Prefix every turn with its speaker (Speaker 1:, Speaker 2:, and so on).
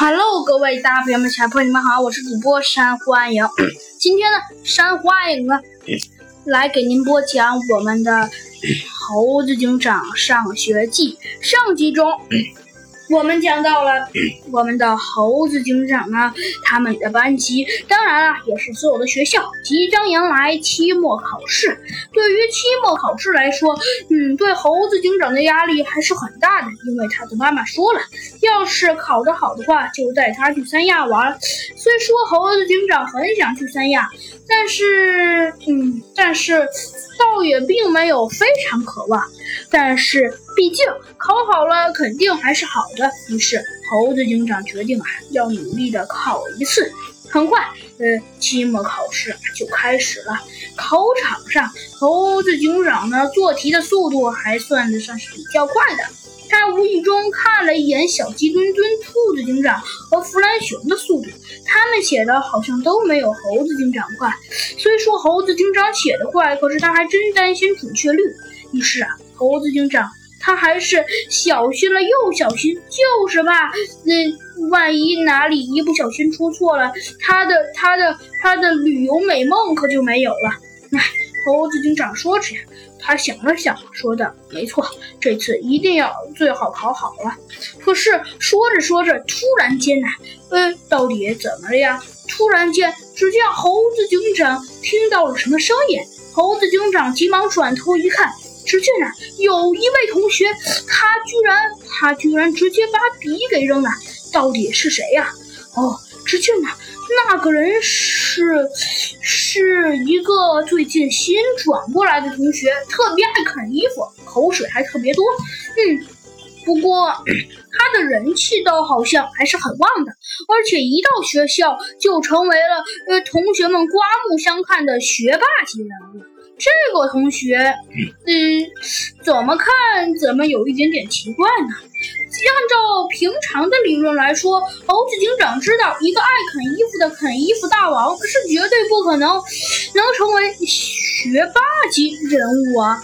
Speaker 1: Hello，各位大朋友们、小朋友们，好，我是主播山欢迎。今天呢，山欢迎呢来给您播讲我们的《猴子警长上学记》上集中。我们讲到了 我们的猴子警长啊，他们的班级，当然了，也是所有的学校即将迎来期末考试。对于期末考试来说，嗯，对猴子警长的压力还是很大的，因为他的妈妈说了，要是考得好的话，就带他去三亚玩。虽说猴子警长很想去三亚，但是，嗯，但是。倒也并没有非常渴望，但是毕竟考好了肯定还是好的。于是猴子警长决定啊，要努力的考一次。很快，呃，期末考试就开始了。考场上，猴子警长呢做题的速度还算得上是比较快的。他无意中看了一眼小鸡墩墩、兔子警长和弗兰熊的速度，他们写的好像都没有猴子警长快。虽说猴子警长写的快，可是他还真担心准确率。于是啊，猴子警长他还是小心了又小心，就是怕那万一哪里一不小心出错了，他的他的他的旅游美梦可就没有了。唉，猴子警长说着呀。他想了想，说道：“没错，这次一定要最好考好了。”可是说着说着，突然间呢，呃，到底怎么了呀？突然间，只见猴子警长听到了什么声音。猴子警长急忙转头一看，只见啊，有一位同学，他居然，他居然直接把笔给扔了。到底是谁呀？哦，只见啊，那个人是。是一个最近新转过来的同学，特别爱啃衣服，口水还特别多。嗯，不过他的人气倒好像还是很旺的，而且一到学校就成为了呃同学们刮目相看的学霸级人物。这个同学，嗯，怎么看怎么有一点点奇怪呢？按照平常的理论来说，猴子警长知道一个爱啃衣服的啃衣服大王是绝对不可能能成为学霸级人物啊。